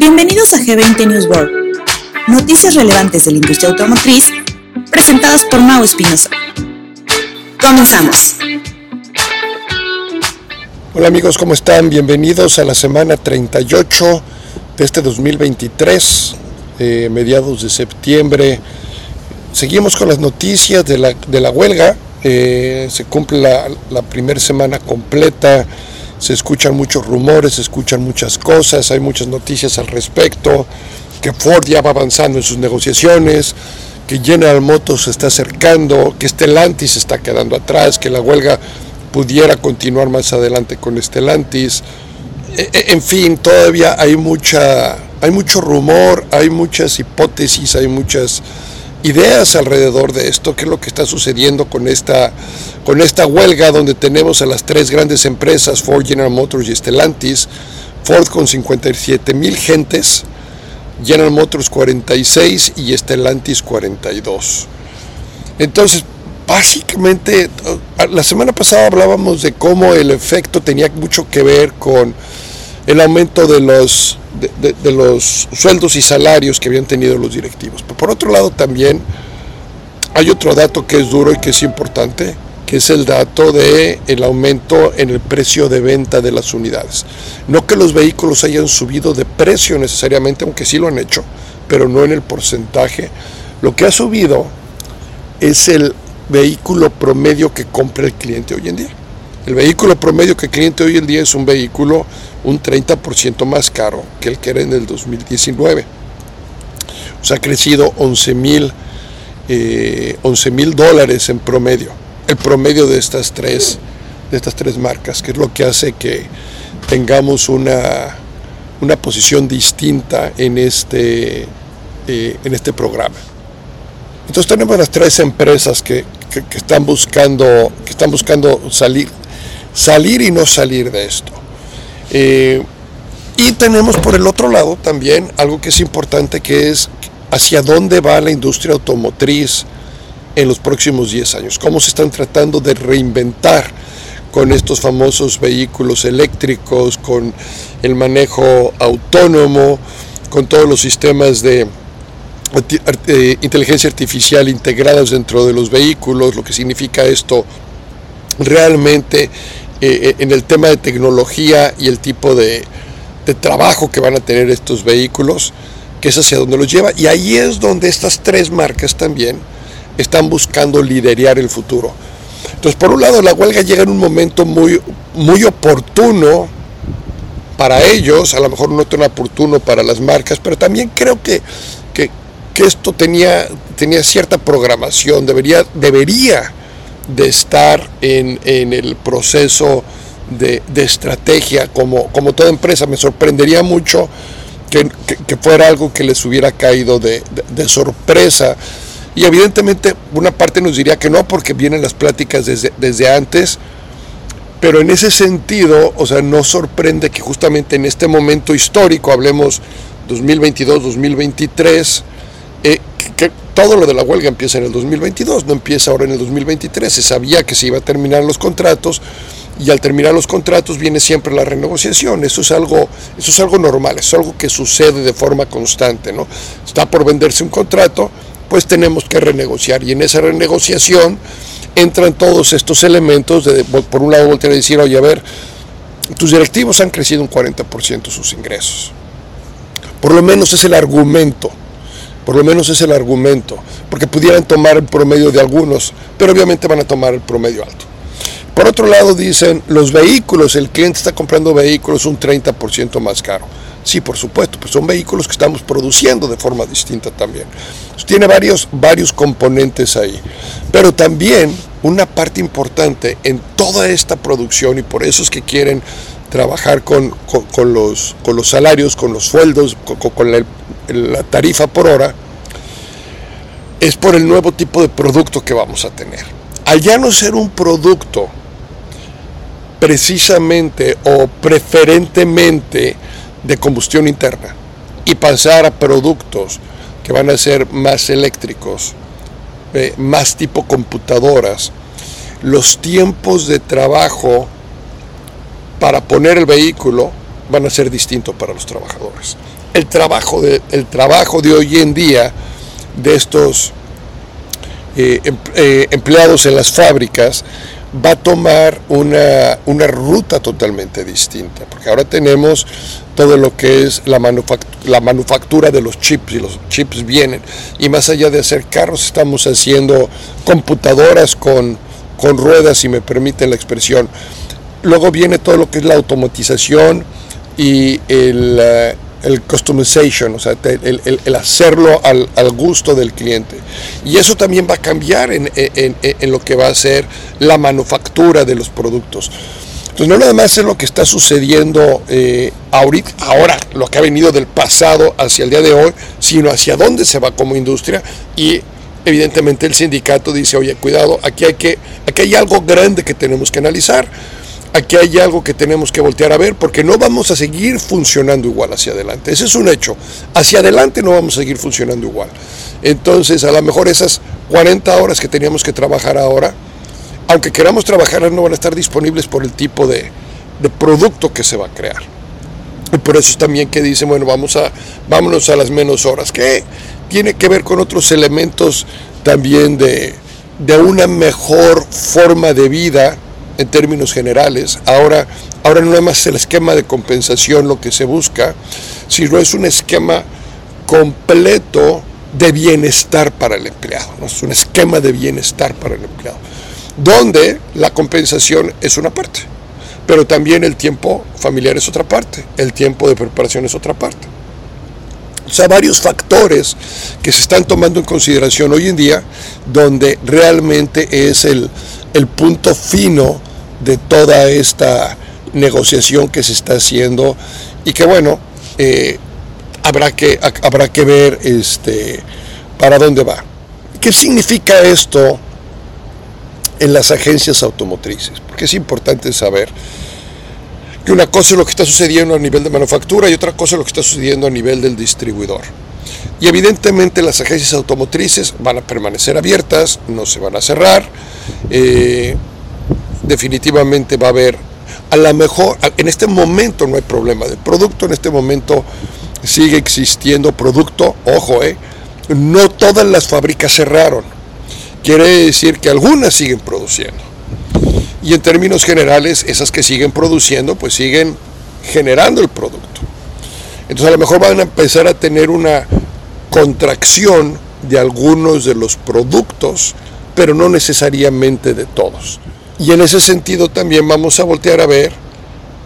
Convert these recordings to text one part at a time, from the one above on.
Bienvenidos a G20 News World, noticias relevantes de la industria automotriz presentadas por Mau Espinosa. Comenzamos. Hola amigos, ¿cómo están? Bienvenidos a la semana 38 de este 2023, eh, mediados de septiembre. Seguimos con las noticias de la, de la huelga. Eh, se cumple la, la primera semana completa se escuchan muchos rumores, se escuchan muchas cosas, hay muchas noticias al respecto, que Ford ya va avanzando en sus negociaciones, que General Motors se está acercando, que Stellantis se está quedando atrás, que la huelga pudiera continuar más adelante con Stellantis. E, e, en fin, todavía hay mucha hay mucho rumor, hay muchas hipótesis, hay muchas ideas alrededor de esto, qué es lo que está sucediendo con esta, con esta huelga donde tenemos a las tres grandes empresas, Ford, General Motors y Stellantis, Ford con 57 mil gentes, General Motors 46 y Stellantis 42. Entonces, básicamente, la semana pasada hablábamos de cómo el efecto tenía mucho que ver con el aumento de los de, los sueldos y salarios que habían tenido los directivos. Pero por otro lado también hay otro dato que es duro y que es importante, que es el dato de el aumento en el precio de venta de las unidades. No que los vehículos hayan subido de precio necesariamente, aunque sí lo han hecho, pero no en el porcentaje. Lo que ha subido es el vehículo promedio que compra el cliente hoy en día. El vehículo promedio que cliente hoy en día es un vehículo un 30% más caro que el que era en el 2019. O sea, ha crecido 11 mil eh, dólares en promedio. El promedio de estas tres, de estas tres marcas, que es lo que hace que tengamos una, una posición distinta en este, eh, en este programa. Entonces tenemos las tres empresas que, están buscando, que están buscando salir, salir y no salir de esto. Eh, y tenemos por el otro lado también algo que es importante, que es hacia dónde va la industria automotriz en los próximos 10 años, cómo se están tratando de reinventar con estos famosos vehículos eléctricos, con el manejo autónomo, con todos los sistemas de eh, inteligencia artificial integrados dentro de los vehículos, lo que significa esto realmente eh, en el tema de tecnología y el tipo de, trabajo que van a tener estos vehículos, que es hacia donde los lleva. Y ahí es donde estas tres marcas también están buscando liderar el futuro. Entonces, por un lado, la huelga llega en un momento muy, muy oportuno para ellos, a lo mejor no tan oportuno para las marcas, pero también creo que, que, esto tenía, tenía cierta programación, debería, debería de estar en, el proceso de, estrategia como, como toda empresa. Me sorprendería mucho que, fuera algo que les hubiera caído de, sorpresa. Y evidentemente una parte nos diría que no, porque vienen las pláticas desde, desde antes, pero en ese sentido, o sea, no sorprende que justamente en este momento histórico, hablemos 2022-2023, eh, que, todo lo de la huelga empieza en el 2022, no empieza ahora en el 2023. Se sabía que se iba a terminar los contratos y al terminar los contratos viene siempre la renegociación. Eso es algo, eso es algo normal, es algo que sucede de forma constante. ¿no? Está por venderse un contrato, pues tenemos que renegociar y en esa renegociación entran todos estos elementos de, por un lado, voltear a decir, oye, a ver, tus directivos han crecido un 40% sus ingresos. Por lo menos es el argumento por lo menos es el argumento, porque pudieran tomar el promedio de algunos, pero obviamente van a tomar el promedio alto. Por otro lado dicen, los vehículos, el cliente está comprando vehículos un 30% más caro. Sí, por supuesto, pues son vehículos que estamos produciendo de forma distinta también. tiene varios, varios componentes ahí. Pero también una parte importante en toda esta producción, y por eso es que quieren trabajar con, los, con los salarios, con los sueldos, con, con la, la tarifa por hora, es por el nuevo tipo de producto que vamos a tener. Al ya no ser un producto precisamente o preferentemente de combustión interna y pasar a productos que van a ser más eléctricos, eh, más tipo computadoras, los tiempos de trabajo para poner el vehículo van a ser distintos para los trabajadores. El trabajo de, el trabajo de hoy en día de estos eh, em, eh, empleados en las fábricas va a tomar una, una, ruta totalmente distinta, porque ahora tenemos todo lo que es la manufactura, la manufactura de los chips, y los chips vienen, y más allá de hacer carros, estamos haciendo computadoras con, con ruedas, si me permiten la expresión. Luego viene todo lo que es la automatización y el, eh, el customization, o sea, el, hacerlo al, gusto del cliente. Y eso también va a cambiar en, lo que va a ser la manufactura de los productos. Entonces, no nada más es lo que está sucediendo eh, ahorita, ahora, lo que ha venido del pasado hacia el día de hoy, sino hacia dónde se va como industria y evidentemente el sindicato dice, oye, cuidado, aquí hay, que, aquí hay algo grande que tenemos que analizar aquí hay algo que tenemos que voltear a ver porque no vamos a seguir funcionando igual hacia adelante. Ese es un hecho. Hacia adelante no vamos a seguir funcionando igual. Entonces, a lo mejor esas 40 horas que teníamos que trabajar ahora, aunque queramos trabajar, no van a estar disponibles por el tipo de, producto que se va a crear. Y por eso es también que dicen, bueno, vamos a, vámonos a las menos horas, que tiene que ver con otros elementos también de, de una mejor forma de vida en términos generales. Ahora, ahora no es más el esquema de compensación lo que se busca, sino es un esquema completo de bienestar para el empleado. ¿no? Es un esquema de bienestar para el empleado, donde la compensación es una parte, pero también el tiempo familiar es otra parte, el tiempo de preparación es otra parte. O sea, varios factores que se están tomando en consideración hoy en día, donde realmente es el, el punto fino de toda esta negociación que se está haciendo y que bueno, eh, habrá, que, habrá que ver este, para dónde va. ¿Qué significa esto en las agencias automotrices? Porque es importante saber que una cosa es lo que está sucediendo a nivel de manufactura y otra cosa es lo que está sucediendo a nivel del distribuidor. Y evidentemente las agencias automotrices van a permanecer abiertas, no se van a cerrar. Eh, definitivamente va a haber, a lo mejor, en este momento no hay problema de producto, en este momento sigue existiendo producto, ojo, eh, no todas las fábricas cerraron, quiere decir que algunas siguen produciendo. Y en términos generales, esas que siguen produciendo, pues siguen generando el producto. Entonces a lo mejor van a empezar a tener una contracción de algunos de los productos, pero no necesariamente de todos. Y en ese sentido también vamos a voltear a ver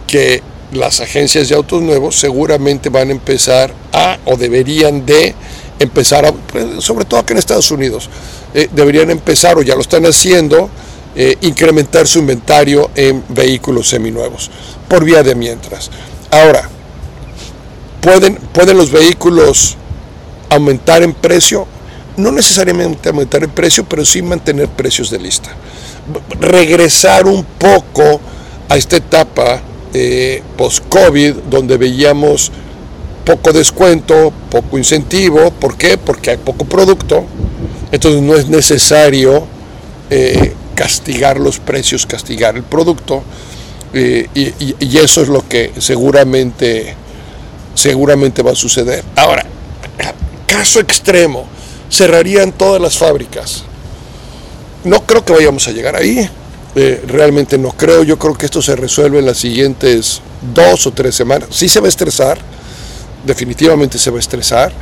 que las agencias de autos nuevos seguramente van a empezar a, o deberían de empezar, a, pues, sobre todo aquí en Estados Unidos, eh, deberían empezar, o ya lo están haciendo, eh, incrementar su inventario en vehículos seminuevos, por vía de mientras. Ahora, ¿pueden, ¿pueden los vehículos aumentar en precio? No necesariamente aumentar en precio, pero sí mantener precios de lista regresar un poco a esta etapa eh, post-COVID, donde veíamos poco descuento, poco incentivo. ¿Por qué? Porque hay poco producto. Entonces no es necesario eh, castigar los precios, castigar el producto. Eh, y, eso es lo que seguramente, seguramente va a suceder. Ahora, caso extremo, cerrarían todas las fábricas. No creo que vayamos a llegar ahí. Eh, realmente no creo. Yo creo que esto se resuelve en las siguientes dos o tres semanas. Sí se va a estresar. Definitivamente se va a estresar.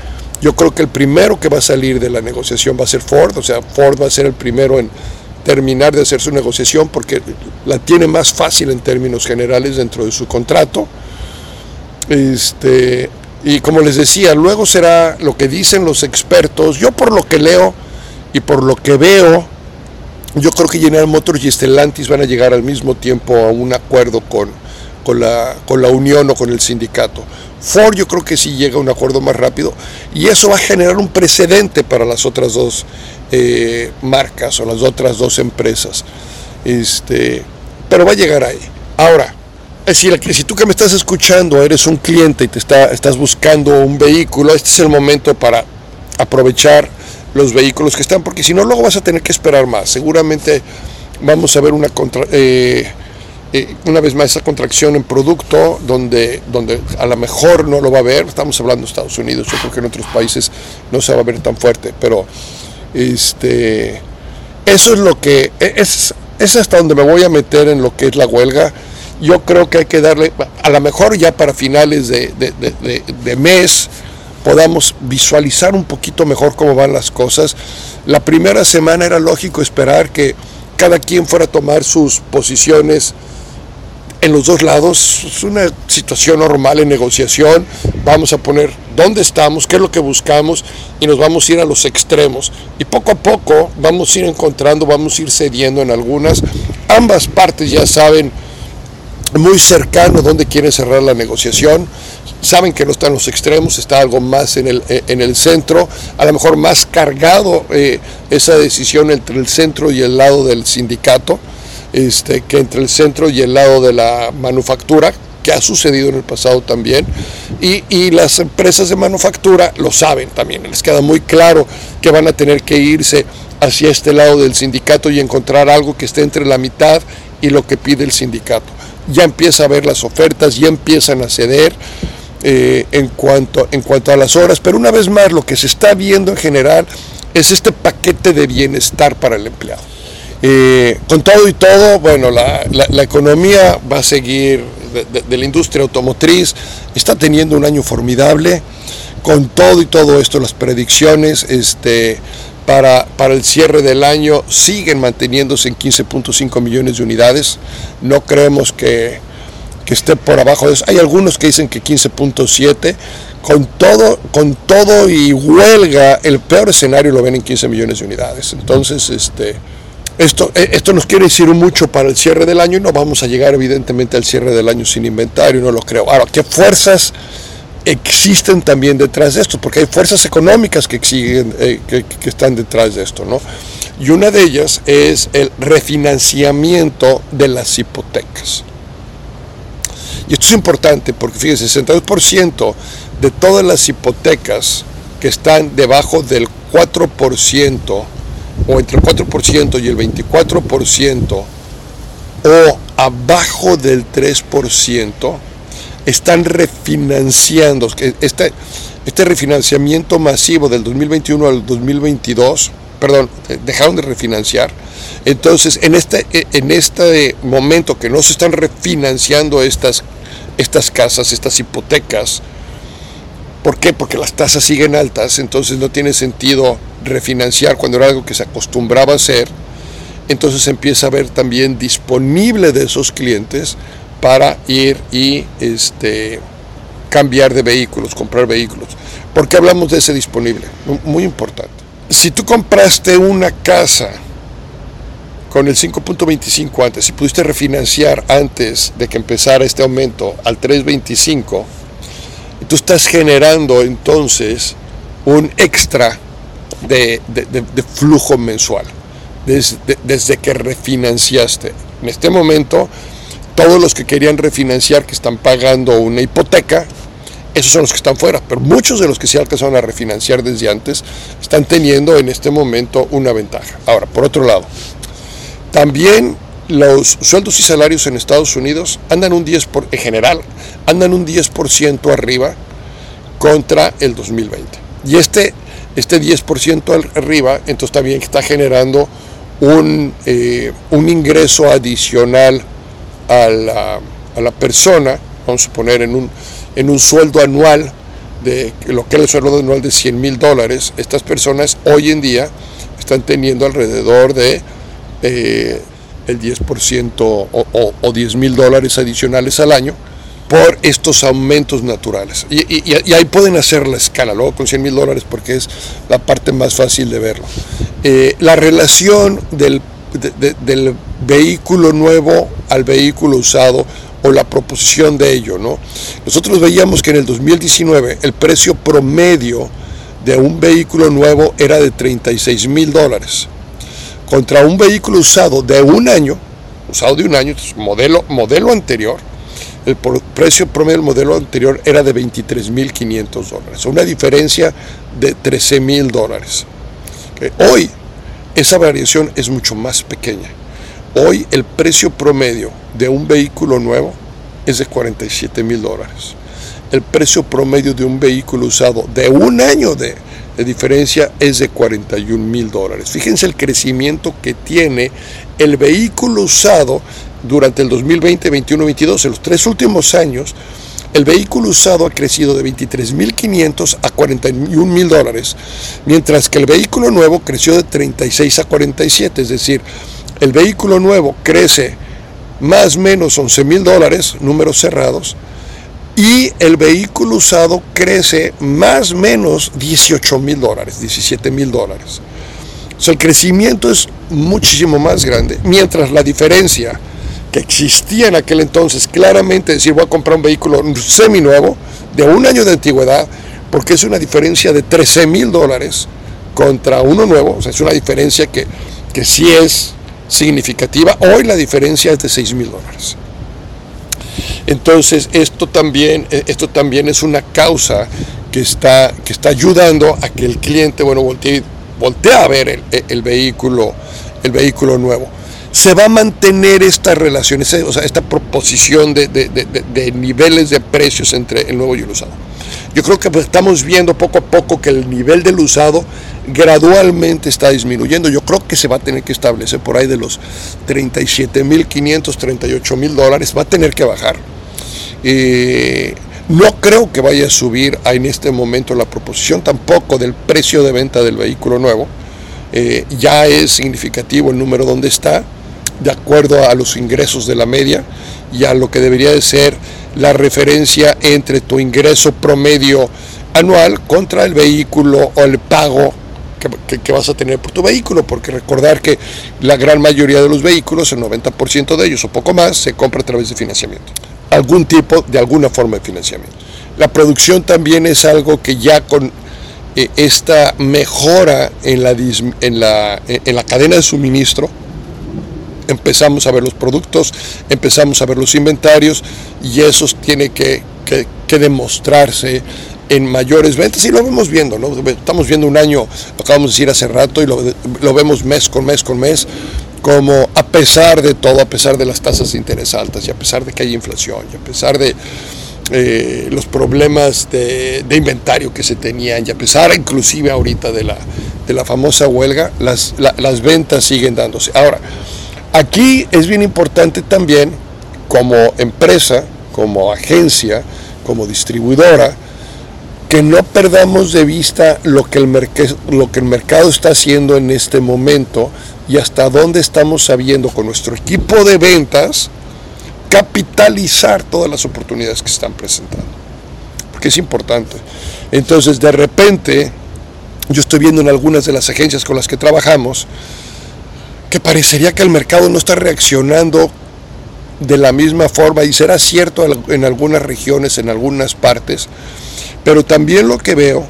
Yo creo que el primero que va a salir de la negociación va a ser Ford. O sea, Ford va a ser el primero en terminar de hacer su negociación porque la tiene más fácil en términos generales dentro de su contrato. Este, y como les decía, luego será lo que dicen los expertos. Yo por lo que leo y por lo que veo, yo creo que General Motors y Stellantis van a llegar al mismo tiempo a un acuerdo con, con, la, con la unión o con el sindicato. Ford yo creo que sí llega a un acuerdo más rápido y eso va a generar un precedente para las otras dos eh, marcas o las otras dos empresas. Este, pero va a llegar ahí. Ahora, decir, si tú que me estás escuchando eres un cliente y te está, estás buscando un vehículo, este es el momento para aprovechar los vehículos que están, porque si no, luego vas a tener que esperar más. Seguramente vamos a ver una contra, eh, eh, una vez más esa contracción en producto donde, donde a lo mejor no lo va a ver, estamos hablando de Estados Unidos, yo creo que en otros países no se va a ver tan fuerte, pero este, eso es lo que, e, es, es hasta donde me voy a meter en lo que es la huelga. Yo creo que hay que darle, a lo mejor ya para finales de, de mes, podamos visualizar un poquito mejor cómo van las cosas. La primera semana era lógico esperar que cada quien fuera a tomar sus posiciones en los dos lados. Es una situación normal en negociación. Vamos a poner dónde estamos, qué es lo que buscamos y nos vamos a ir a los extremos. Y poco a poco vamos a ir encontrando, vamos a ir cediendo en algunas. Ambas partes ya saben muy cercano dónde quieren cerrar la negociación. Saben que no están los extremos, está algo más en el, en el centro, a lo mejor más cargado eh, esa decisión entre el centro y el lado del sindicato este, que entre el centro y el lado de la manufactura, que ha sucedido en el pasado también, y, y, las empresas de manufactura lo saben también, les queda muy claro que van a tener que irse hacia este lado del sindicato y encontrar algo que esté entre la mitad y lo que pide el sindicato. Ya empieza a ver las ofertas, ya empiezan a ceder eh, en, cuanto, en cuanto a las horas, pero una vez más lo que se está viendo en general es este paquete de bienestar para el empleado. Eh, con todo y todo, bueno, la, economía va a seguir de, la industria automotriz, está teniendo un año formidable. Con todo y todo esto, las predicciones este, para, para el cierre del año siguen manteniéndose en 15.5 millones de unidades. No creemos que, esté por abajo de eso. Hay algunos que dicen que 15.7. Con todo, con todo y huelga, el peor escenario lo ven en 15 millones de unidades. Entonces, este, esto, eh, esto nos quiere decir mucho para el cierre del año y no vamos a llegar evidentemente al cierre del año sin inventario, no lo creo. Ahora, ¿qué fuerzas existen también detrás de esto? Porque hay fuerzas económicas que, exigen, eh, que, están detrás de esto, ¿no? Y una de ellas es el refinanciamiento de las hipotecas. Y esto es importante porque fíjense, el 62% de todas las hipotecas que están debajo del 4% o entre el 4% y el 24% o abajo del 3% están refinanciando. Este, este refinanciamiento masivo del 2021 al 2022, perdón, dejaron de refinanciar. Entonces, en este, en este momento que no se están refinanciando estas, estas casas, estas hipotecas, ¿por qué? Porque las tasas siguen altas, entonces no tiene sentido refinanciar cuando era algo que se acostumbraba a hacer, entonces empieza a ver también disponible de esos clientes para ir y este, cambiar de vehículos, comprar vehículos. ¿Por qué hablamos de ese disponible? Muy importante. Si tú compraste una casa con el 5.25 antes, si pudiste refinanciar antes de que empezara este aumento al 3.25, tú estás generando entonces un extra de, flujo mensual, desde, desde que refinanciaste. En este momento, todos los que querían refinanciar, que están pagando una hipoteca, esos son los que están fuera, pero muchos de los que se alcanzaron a refinanciar desde antes están teniendo en este momento una ventaja. Ahora, por otro lado, también los sueldos y salarios en Estados Unidos andan un 10 por, en general, andan un 10% arriba contra el 2020. Y este este 10% arriba, entonces también está generando un, eh, un ingreso adicional a la, a la, persona, vamos a poner en un, en un sueldo anual de lo que es el sueldo anual de 100 mil dólares, estas personas hoy en día están teniendo alrededor de eh, el 10% o, o, o 10 mil dólares adicionales al año por estos aumentos naturales. Y, ahí pueden hacer la escala, luego con 100 mil dólares porque es la parte más fácil de verlo. Eh, la relación del, del, vehículo nuevo al vehículo usado o la proposición de ello. ¿no? Nosotros veíamos que en el 2019 el precio promedio de un vehículo nuevo era de 36 mil dólares contra un vehículo usado de un año, usado de un año, modelo, modelo anterior, el precio promedio del modelo anterior era de 23.500 dólares, una diferencia de 13.000 dólares. Hoy esa variación es mucho más pequeña. Hoy el precio promedio de un vehículo nuevo es de 47 mil dólares. El precio promedio de un vehículo usado de un año de, de diferencia es de 41 mil dólares. Fíjense el crecimiento que tiene el vehículo usado durante el 2020, 21, 22, en los tres últimos años. El vehículo usado ha crecido de 23.500 a 41.000 dólares, mientras que el vehículo nuevo creció de 36 a 47, es decir, el vehículo nuevo crece más o menos 11.000 dólares, números cerrados, y el vehículo usado crece más o menos 18 mil dólares, 17 mil dólares. O sea, el crecimiento es muchísimo más grande, mientras la diferencia que existía en aquel entonces, claramente decir voy a comprar un vehículo seminuevo de un año de antigüedad, porque es una diferencia de 13 mil dólares contra uno nuevo, o sea, es una diferencia que, que sí es significativa. Hoy la diferencia es de 6 mil dólares. Entonces, esto también, eh, esto también es una causa que está, que está ayudando a que el cliente, bueno, voltee, a ver el, vehículo, el vehículo nuevo. Se va a mantener esta relación, o sea, esta proposición de, de niveles de precios entre el nuevo y el usado. Yo creo que pues, estamos viendo poco a poco que el nivel del usado gradualmente está disminuyendo. Yo creo que se va a tener que establecer por ahí de los 37.500, 38 mil dólares, va a tener que bajar. Eh, no creo que vaya a subir en este momento la proposición tampoco del precio de venta del vehículo nuevo. Eh, ya es significativo el número donde está, de acuerdo a los ingresos de la media y a lo que debería de ser la referencia entre tu ingreso promedio anual contra el vehículo o el pago que, vas a tener por tu vehículo, porque recordar que la gran mayoría de los vehículos, el 90% de ellos o poco más, se compra a través de financiamiento, algún tipo de alguna forma de financiamiento. La producción también es algo que ya con eh, esta mejora en la, en, la, en la cadena de suministro, empezamos a ver los productos, empezamos a ver los inventarios y eso tiene que, que, que demostrarse en mayores ventas y lo vemos viendo, ¿no? Estamos viendo un año, lo acabamos de decir hace rato y lo, lo vemos mes con mes con mes, como a pesar de todo, a pesar de las tasas de interés altas y a pesar de que hay inflación y a pesar de eh, los problemas de, inventario que se tenían y a pesar inclusive ahorita de la, de la famosa huelga, las, las ventas siguen dándose. Ahora, aquí es bien importante también como empresa, como agencia, como distribuidora, que no perdamos de vista lo que, el lo que el mercado está haciendo en este momento y hasta dónde estamos sabiendo con nuestro equipo de ventas capitalizar todas las oportunidades que están presentando. Porque es importante. Entonces, de repente, yo estoy viendo en algunas de las agencias con las que trabajamos que parecería que el mercado no está reaccionando de la misma forma y será cierto en algunas regiones, en algunas partes, pero también lo que veo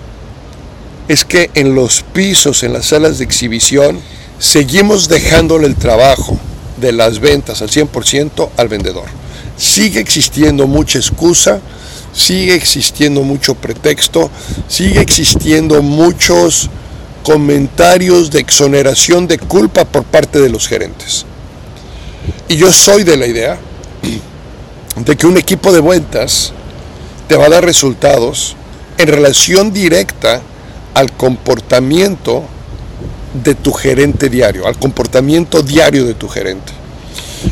es que en los pisos, en las salas de exhibición, seguimos dejándole el trabajo de las ventas al 100% al vendedor. Sigue existiendo mucha excusa, sigue existiendo mucho pretexto, sigue existiendo muchos comentarios de exoneración de culpa por parte de los gerentes. Y yo soy de la idea de que un equipo de ventas te va a dar resultados en relación directa al comportamiento de tu gerente diario, al comportamiento diario de tu gerente.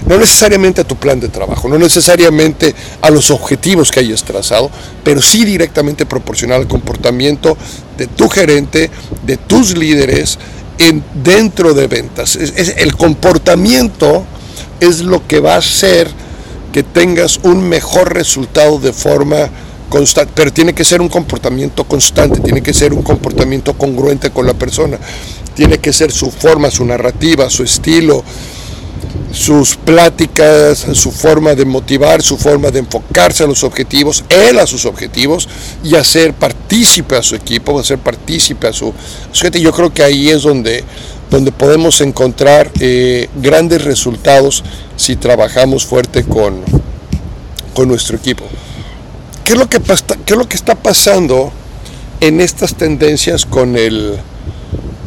No necesariamente a tu plan de trabajo, no necesariamente a los objetivos que hayas trazado, pero sí directamente proporcional al comportamiento de tu gerente, de tus líderes en, dentro de ventas. Es, el comportamiento es lo que va a hacer que tengas un mejor resultado de forma constante, pero tiene que ser un comportamiento constante, tiene que ser un comportamiento congruente con la persona, tiene que ser su forma, su narrativa, su estilo, sus pláticas, su forma de motivar, su forma de enfocarse a los objetivos, él a sus objetivos y hacer partícipe a su equipo, hacer partícipe a su, gente. Yo creo que ahí es donde, donde podemos encontrar eh, grandes resultados si trabajamos fuerte con, con nuestro equipo. ¿Qué es lo que, qué es lo que está pasando en estas tendencias con el,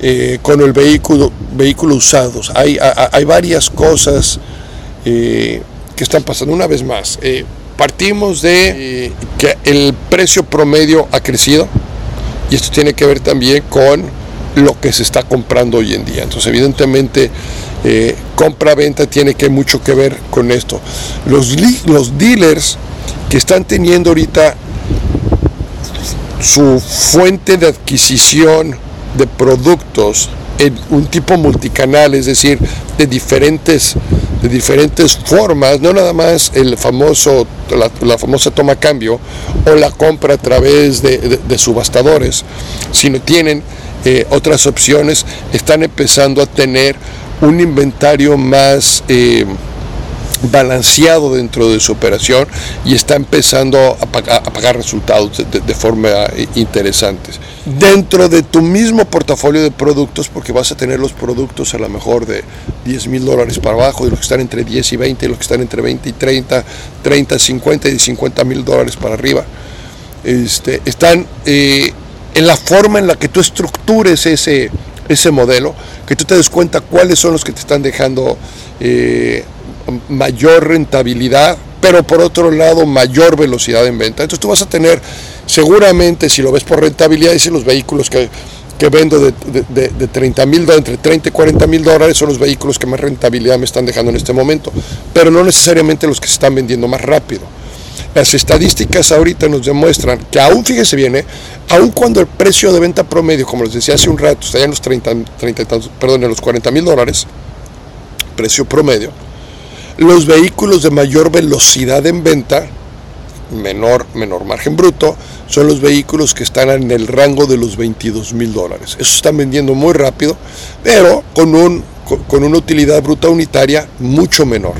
eh, con el vehículo, vehículo usados. Hay, hay varias cosas eh, que están pasando. Una vez más, eh, partimos de que el precio promedio ha crecido y esto tiene que ver también con lo que se está comprando hoy en día. Entonces, evidentemente, compra-venta tiene que mucho que ver con esto. Los, los dealers que están teniendo ahorita su fuente de adquisición de productos en un tipo multicanal, es decir, de diferentes, de diferentes formas, no nada más el famoso, la, famosa toma cambio o la compra a través de, subastadores, sino tienen eh, otras opciones, están empezando a tener un inventario más... Eh, balanceado dentro de su operación y está empezando a pagar, resultados de, forma eh, interesante. Dentro de tu mismo portafolio de productos, porque vas a tener los productos a lo mejor de 10 mil dólares para abajo, de los que están entre 10 y 20, y los que están entre 20 y 30, 30, 50 y 50 mil dólares para arriba. Este, están eh, en la forma en la que tú estructures ese, ese modelo, que tú te des cuenta cuáles son los que te están dejando eh, mayor rentabilidad, pero por otro lado mayor velocidad en venta. Entonces tú vas a tener, seguramente si lo ves por rentabilidad, dicen los vehículos que, vendo de, de, 30 mil dólares, entre 30 y 40 mil dólares son los vehículos que más rentabilidad me están dejando en este momento, pero no necesariamente los que se están vendiendo más rápido. Las estadísticas ahorita nos demuestran que aún, fíjese bien, ¿eh? aún cuando el precio de venta promedio, como les decía hace un rato, está en los 30, 30 perdón, en los 40 mil dólares, precio promedio, los vehículos de mayor velocidad en venta, menor, menor margen bruto, son los vehículos que están en el rango de los 22 mil dólares. Eso están vendiendo muy rápido, pero con, un, con una utilidad bruta unitaria mucho menor.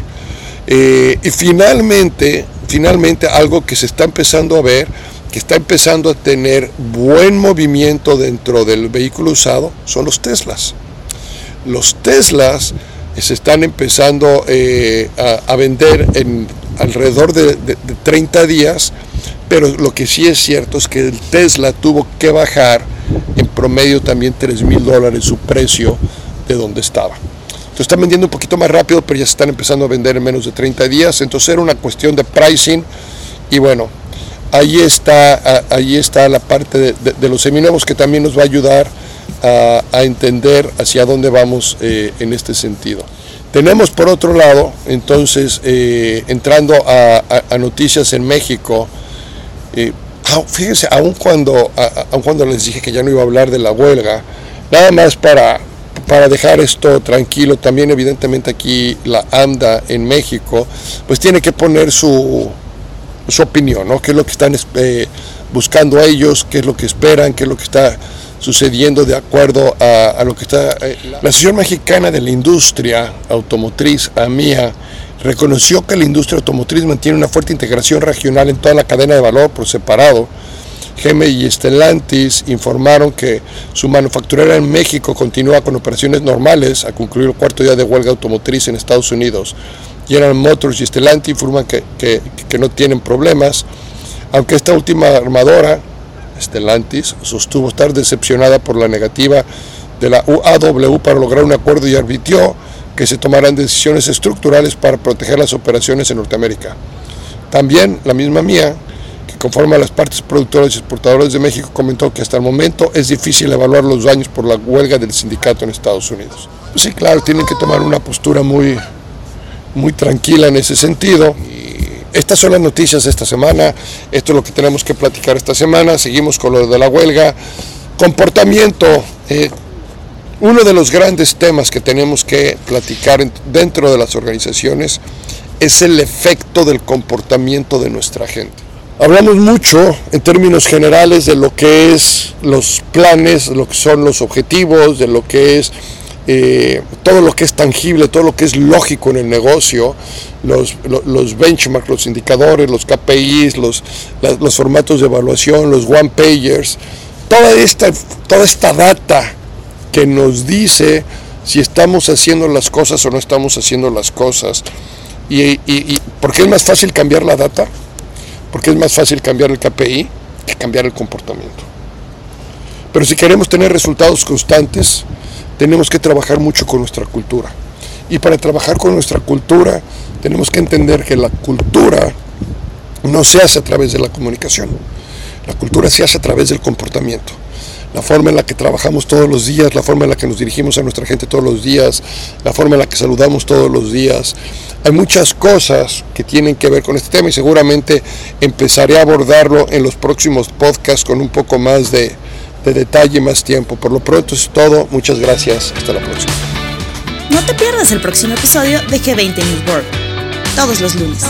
Eh, y finalmente, finalmente algo que se está empezando a ver, que está empezando a tener buen movimiento dentro del vehículo usado, son los Teslas. Los Teslas se están empezando eh, a, vender en alrededor de, 30 días, pero lo que sí es cierto es que el Tesla tuvo que bajar en promedio también 3 mil dólares su precio de donde estaba. Entonces están vendiendo un poquito más rápido, pero ya se están empezando a vender en menos de 30 días, entonces era una cuestión de pricing y bueno, ahí está, ahí está la parte de, de los seminuevos que también nos va a ayudar a, entender hacia dónde vamos eh, en este sentido. Tenemos por otro lado, entonces, eh, entrando a, noticias en México, eh, fíjense, aun cuando, aun cuando les dije que ya no iba a hablar de la huelga, nada más para, para dejar esto tranquilo, también evidentemente aquí la AMDA en México, pues tiene que poner su, su opinión, ¿no? ¿Qué es lo que están buscando ellos? ¿Qué es lo que esperan? ¿Qué es lo que está sucediendo de acuerdo a, lo que está... Eh, la Asociación Mexicana de la Industria Automotriz, AMIA, reconoció que la industria automotriz mantiene una fuerte integración regional en toda la cadena de valor por separado. GM y Stellantis informaron que su manufacturera en México continúa con operaciones normales a concluir el cuarto día de huelga automotriz en Estados Unidos. General Motors y Stellantis informan que, que no tienen problemas, aunque esta última armadora Stellantis sostuvo estar decepcionada por la negativa de la UAW para lograr un acuerdo y advirtió que se tomarán decisiones estructurales para proteger las operaciones en Norteamérica. También la misma mía, que conforma a las partes productoras y exportadoras de México, comentó que hasta el momento es difícil evaluar los daños por la huelga del sindicato en Estados Unidos. sí, claro, tienen que tomar una postura muy, muy tranquila en ese sentido. Estas son las noticias de esta semana, esto es lo que tenemos que platicar esta semana, seguimos con lo de la huelga. Comportamiento, eh, uno de los grandes temas que tenemos que platicar dentro de las organizaciones es el efecto del comportamiento de nuestra gente. Hablamos mucho en términos generales de lo que es los planes, lo que son los objetivos, de lo que es eh, todo lo que es tangible, todo lo que es lógico en el negocio, los, los, benchmarks, los indicadores, los KPIs, los, los formatos de evaluación, los one-pagers, toda esta, toda esta data que nos dice si estamos haciendo las cosas o no estamos haciendo las cosas. Y, y, y ¿Por qué es más fácil cambiar la data? Porque es más fácil cambiar el KPI que cambiar el comportamiento. Pero si queremos tener resultados constantes, tenemos que trabajar mucho con nuestra cultura. Y para trabajar con nuestra cultura, tenemos que entender que la cultura no se hace a través de la comunicación. La cultura se hace a través del comportamiento la forma en la que trabajamos todos los días, la forma en la que nos dirigimos a nuestra gente todos los días, la forma en la que saludamos todos los días. Hay muchas cosas que tienen que ver con este tema y seguramente empezaré a abordarlo en los próximos podcasts con un poco más de, de detalle, más tiempo. Por lo pronto es todo. Muchas gracias. Hasta la próxima. No te pierdas el próximo episodio de G20 News World, todos los lunes.